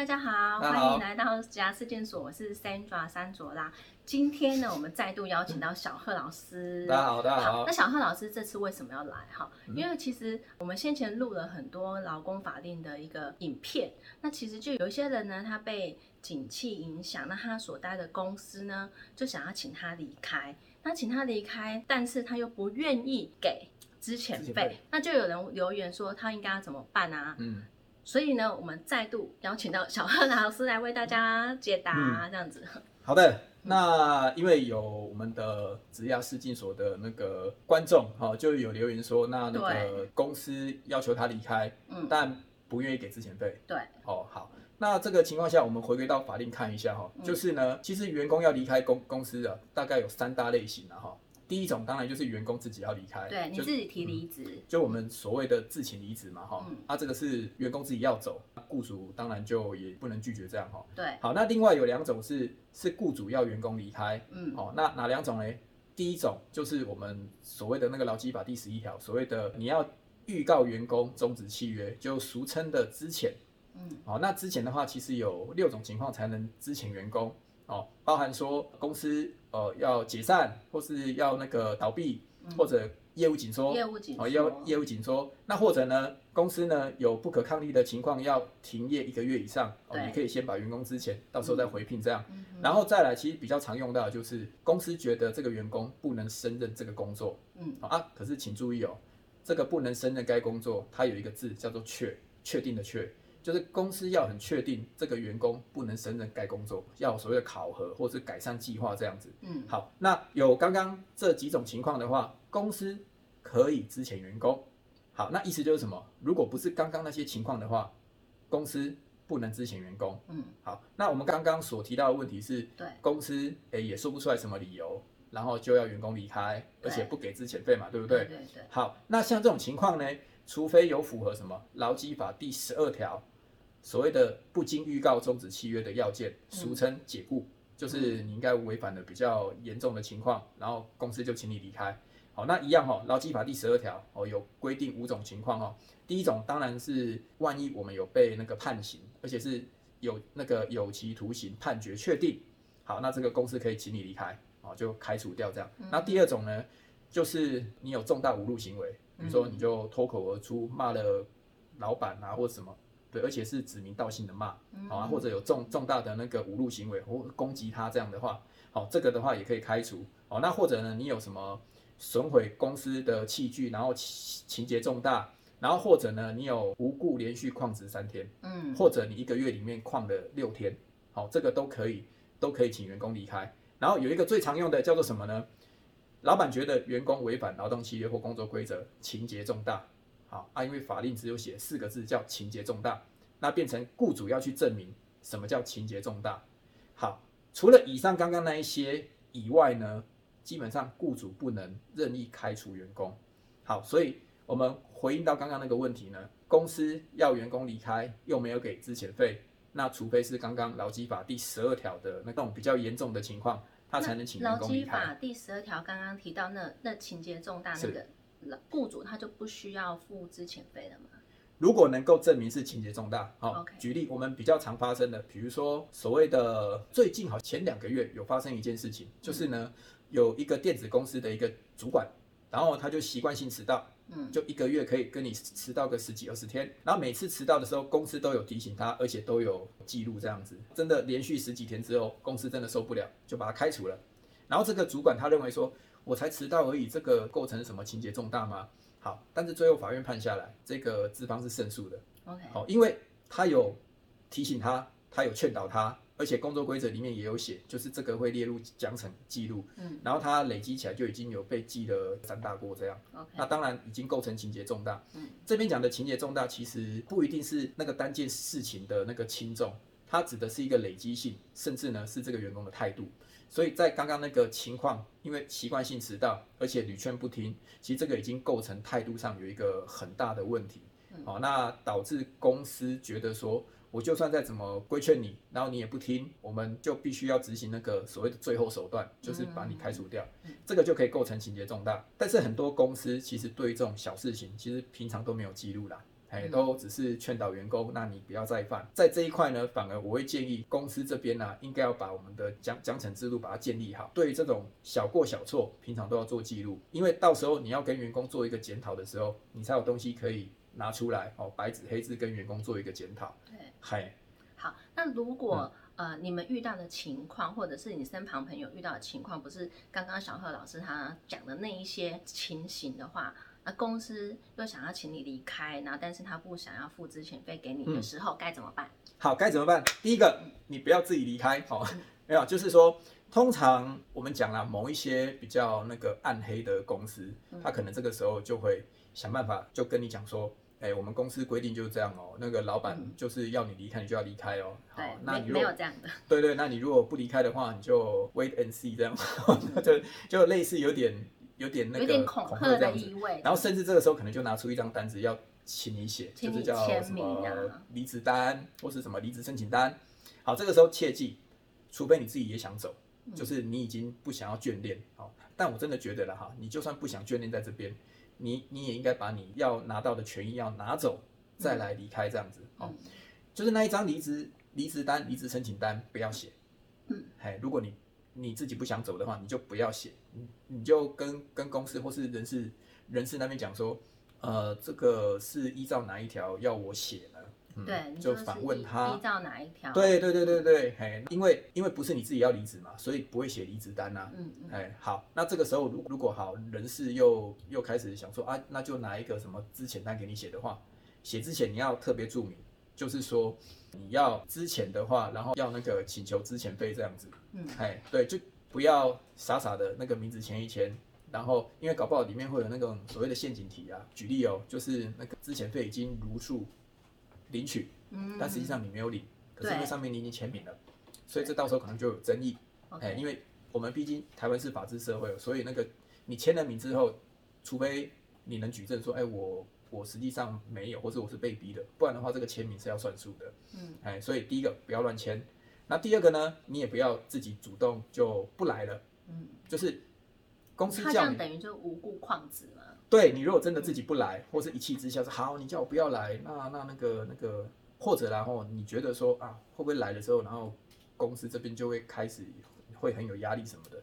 大家好，欢迎来到家事件所，我是 Sandra 三卓拉。今天呢，我们再度邀请到小贺老师。大家好，大家好那。小贺老师这次为什么要来？哈，因为其实我们先前录了很多劳工法令的一个影片，那其实就有一些人呢，他被景气影响，那他所待的公司呢，就想要请他离开。那请他离开，但是他又不愿意给资遣费资遣费，那就有人留言说他应该要怎么办啊？嗯，所以呢，我们再度邀请到小贺老师来为大家解答，嗯这样子。好的。那因为有我们的职涯试镜所的那个观众哈、就有留言说，那那个公司要求他离开，嗯，但不愿意给之前费。对，哦，好。那这个情况下，我们回归到法令看一下哈、嗯就是呢，其实员工要离开公公司的大概有三大类型啊哈、第一种当然就是员工自己要离开，就对你自己提离职，就我们所谓的自请离职嘛哈、嗯啊这个是员工自己要走，雇主当然就也不能拒绝这样哈、对，好，那另外有两种是是雇主要员工离开，嗯，哦，那哪两种呢？第一种就是我们所谓的那个劳基法第十一条，所谓的你要预告员工终止契约，就俗称的资遣。嗯，哦，那之前的话，其实有六种情况才能资遣员工，哦，包含说公司呃要解散，或是要那个倒闭，或者业务紧缩，嗯业务紧缩。哦，要业务紧缩，那或者呢，公司呢有不可抗力的情况要停业一个月以上，哦，你可以先把员工资遣，到时候再回聘这样。嗯然后再来，其实比较常用到的就是公司觉得这个员工不能胜任这个工作，嗯。好啊，可是请注意哦，这个不能胜任该工作，它有一个字叫做确，确定的确，就是公司要很确定这个员工不能胜任该工作，要有所谓的考核或是改善计划这样子。嗯，好，那有刚刚这几种情况的话，公司可以资遣员工。好，那意思就是什么？如果不是刚刚那些情况的话，公司不能资遣员工。嗯，好，那我们刚刚所提到的问题是，对，公司诶也说不出来什么理由，然后就要员工离开，而且不给资遣费嘛，对不对？对对，好，那像这种情况呢，除非有符合什么劳基法第十二条所谓的不经预告终止契约的要件，俗称解雇，就是你应该违反了比较严重的情况，然后公司就请你离开。好，那一样哈、哦，劳基法第十二条哦有规定五种情况哦。第一种当然是万一我们有被那个判刑，而且是有那个有期徒刑判决确定，好，那这个公司可以请你离开，哦，就开除掉这样。那第二种呢，就是你有重大侮辱行为，比如说你就脱口而出骂了老板啊或者什么，对，而且是指名道姓的骂，好啊，或者有重重大的那个侮辱行为或攻击他这样的话，好，这个的话也可以开除。好，那或者呢，你有什么损毁公司的器具，然后情情节重大，然后或者呢，你有无故连续旷职三天，嗯，或者你一个月里面旷了六天，好，这个都可以，都可以请员工离开。然后有一个最常用的叫做什么呢？老板觉得员工违反劳动契约或工作规则，情节重大，好啊，因为法令只有写四个字叫情节重大，那变成雇主要去证明什么叫情节重大。好，除了以上刚刚那一些以外呢，基本上雇主不能任意开除员工。好，所以我们回应到刚刚那个问题呢，公司要员工离开又没有给资遣费，那除非是刚刚劳基法第十二条的那种比较严重的情况，他才能请员劳基工离开。法第十二条刚刚提到那那情节重大那个雇主他就不需要付之前费了吗？如果能够证明是情节重大，好、举例我们比较常发生的，比如说所谓的最近好前两个月有发生一件事情，就是呢有一个电子公司的一个主管，然后他就习惯性迟到，嗯，就一个月可以跟你迟到个十几二十天，然后每次迟到的时候，公司都有提醒他，而且都有记录这样子。真的连续十几天之后，公司真的受不了，就把他开除了。然后这个主管他认为说，我才迟到而已，这个构成什么情节重大吗？好，但是最后法院判下来，这个资方是胜诉的。OK，好，因为他有提醒他，他有劝导他，而且工作规则里面也有写，就是这个会列入奖惩记录。嗯，然后他累积起来就已经有被记了三大过这样。OK，那当然已经构成情节重大。嗯，这边讲的情节重大，其实不一定是那个单件事情的那个轻重，它指的是一个累积性，甚至呢是这个员工的态度。所以在刚刚那个情况，因为习惯性迟到，而且屡劝不听，其实这个已经构成态度上有一个很大的问题。好、那导致公司觉得说，我就算再怎么规劝你，然后你也不听，我们就必须要执行那个所谓的最后手段，就是把你开除掉，这个就可以构成情节重大。但是很多公司其实对于这种小事情，其实平常都没有记录啦。哎，都只是劝导员工，那你不要再犯。在这一块呢，反而我会建议公司这边呢，应该要把我们的奖奖惩制度把它建立好。对于这种小过小错，平常都要做记录，因为到时候你要跟员工做一个检讨的时候，你才有东西可以拿出来哦，白纸黑字跟员工做一个检讨。对，嗨，好，那如果、呃你们遇到的情况，或者是你身旁朋友遇到的情况，不是刚刚小贺老师他讲的那一些情形的话，那公司又想要请你离开，然后但是他不想要付之前费给你的时候，该怎么办？好，该怎么办？第一个，你不要自己离开，好、没有，就是说，通常我们讲了某一些比较那个暗黑的公司，他可能这个时候就会想办法，就跟你讲说，哎、我们公司规定就是这样哦，那个老板就是要你离开，你就要离开哦。好对，，那没没你如果有这样的，对对，那你如果不离开的话，你就 wait and see 这样，就就类似有点有点那个有点恐吓这样子。意味。然后甚至这个时候可能就拿出一张单子要请你写，请你就是叫签名什么啊离职单或是什么离职申请单。好，这个时候切记，除非你自己也想走，嗯就是你已经不想要眷恋。好，但我真的觉得了哈，你就算不想眷恋在这边，你你也应该把你要拿到的权益要拿走，再来离开这样子。哦，嗯就是那一张离职离职单、离职申请单不要写。嗯，哎，如果你你自己不想走的话，你就不要写，你你就跟跟公司或是人事人事那边讲说，呃，这个是依照哪一条要我写呢？嗯对，就反问他依。照哪一条？对对对对对，嘿，因为因为不是你自己要离职嘛，所以不会写离职单呐、嗯嗯，哎，好，那这个时候如如果好人事又又开始想说啊，那就拿一个什么之前单给你写的话，写之前你要特别注明，就是说你要之前的话，然后要那个请求之前费这样子，嗯，哎，对，就不要傻傻的那个名字签一签，然后因为搞不好里面会有那种所谓的陷阱题啊，举例哦，就是那个之前费已经如数领取，嗯，但实际上你没有领，可是因为上面你已经签名了，所以这到时候可能就有争议。哎因为我们毕竟台湾是法治社会，所以那个你签了名之后，除非你能举证说，哎，我我实际上没有，或者我是被逼的，不然的话，这个签名是要算数的。嗯，哎，所以第一个不要乱签，那第二个呢，你也不要自己主动就不来了，嗯，就是公司他这叫你，样等于就无故旷职嘛。对你如果真的自己不来，或是一气之下说好，你叫我不要来，那那那个那个，或者然后你觉得说啊，会不会来的时候，然后公司这边就会开始会很有压力什么的。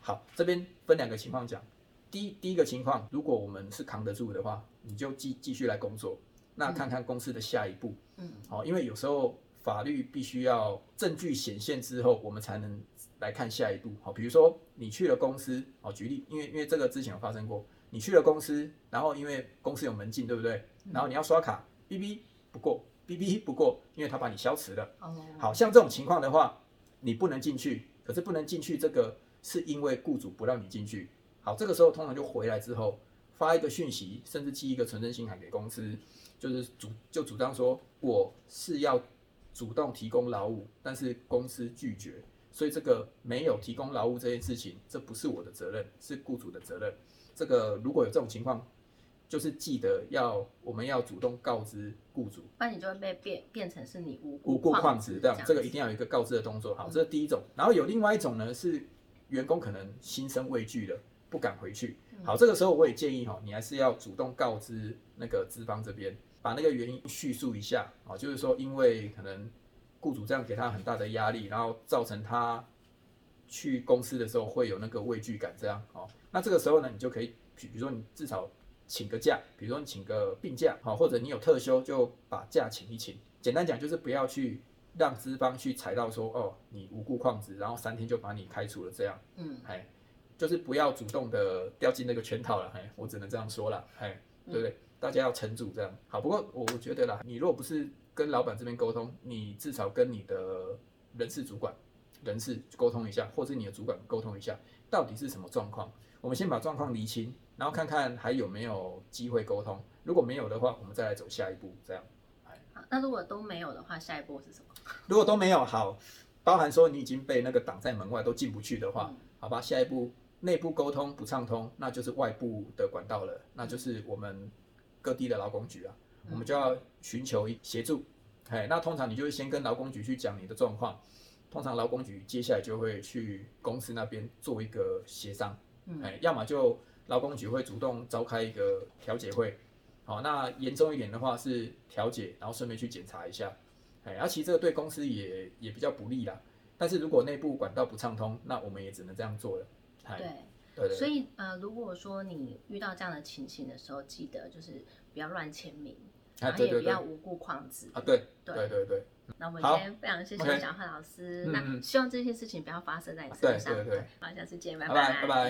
好，这边分两个情况讲。第一第一个情况，如果我们是扛得住的话，你就继继续来工作，那看看公司的下一步。嗯，好，因为有时候法律必须要证据显现之后，我们才能来看下一步。好，比如说你去了公司，好，举例，因为因为这个之前有发生过，你去了公司，然后因为公司有门禁，对不对？然后你要刷卡，B B 不过，B B 不过，因为他把你消磁了。哦，好像这种情况的话，你不能进去，可是不能进去，这个是因为雇主不让你进去。好，这个时候通常就回来之后发一个讯息，甚至寄一个存真信函给公司，就是主就主张说我是要主动提供劳务，但是公司拒绝，所以这个没有提供劳务这件事情，这不是我的责任，是雇主的责任。这个如果有这种情况，就是记得要我们要主动告知雇主。不然你就会被变变成是你无无故旷职这样，这个一定要有一个告知的动作。好，这是第一种。然后有另外一种呢，是员工可能心生畏惧了，不敢回去。好，这个时候我也建议哈，你还是要主动告知那个资方这边，把那个原因叙述一下啊，就是说因为可能雇主这样给他很大的压力，然后造成他去公司的时候会有那个畏惧感，这样哦。那这个时候呢，你就可以，比如说你至少请个假，比如说你请个病假，好，或者你有特休就把假请一请。简单讲就是不要去让资方去踩到说哦你无故旷职，然后三天就把你开除了这样，嗯，哎，就是不要主动的掉进那个圈套了，哎，我只能这样说了，哎，对不对？大家要撑住这样。好，不过我我觉得啦，你如果不是跟老板这边沟通，你至少跟你的人事主管、人事沟通一下，或者你的主管沟通一下，到底是什么状况。我们先把状况厘清，然后看看还有没有机会沟通。如果没有的话，我们再来走下一步，这样。好，那如果都没有的话，下一步是什么？如果都没有好，包含说你已经被那个挡在门外都进不去的话，好吧，下一步内部沟通不畅通，那就是外部的管道了，那就是我们各地的劳工局啊，我们就要寻求协助。哎，那通常你就会先跟劳工局去讲你的状况，通常劳工局接下来就会去公司那边做一个协商，嗯哎，要么就劳工局会主动召开一个调解会，好，那严重一点的话是调解，然后顺便去检查一下。哎，而其实这个对公司也也比较不利啦。但是如果内部管道不畅通，那我们也只能这样做了。哎，对，对对所以呃，如果说你遇到这样的情形的时候，记得就是不要乱签名，然后也不要无故框字。啊，对对。对对对，那我们好。今天非常谢谢小贺老师，嗯那嗯希望这些事情不要发生在你身上。对对，好，下次见，拜拜。拜拜。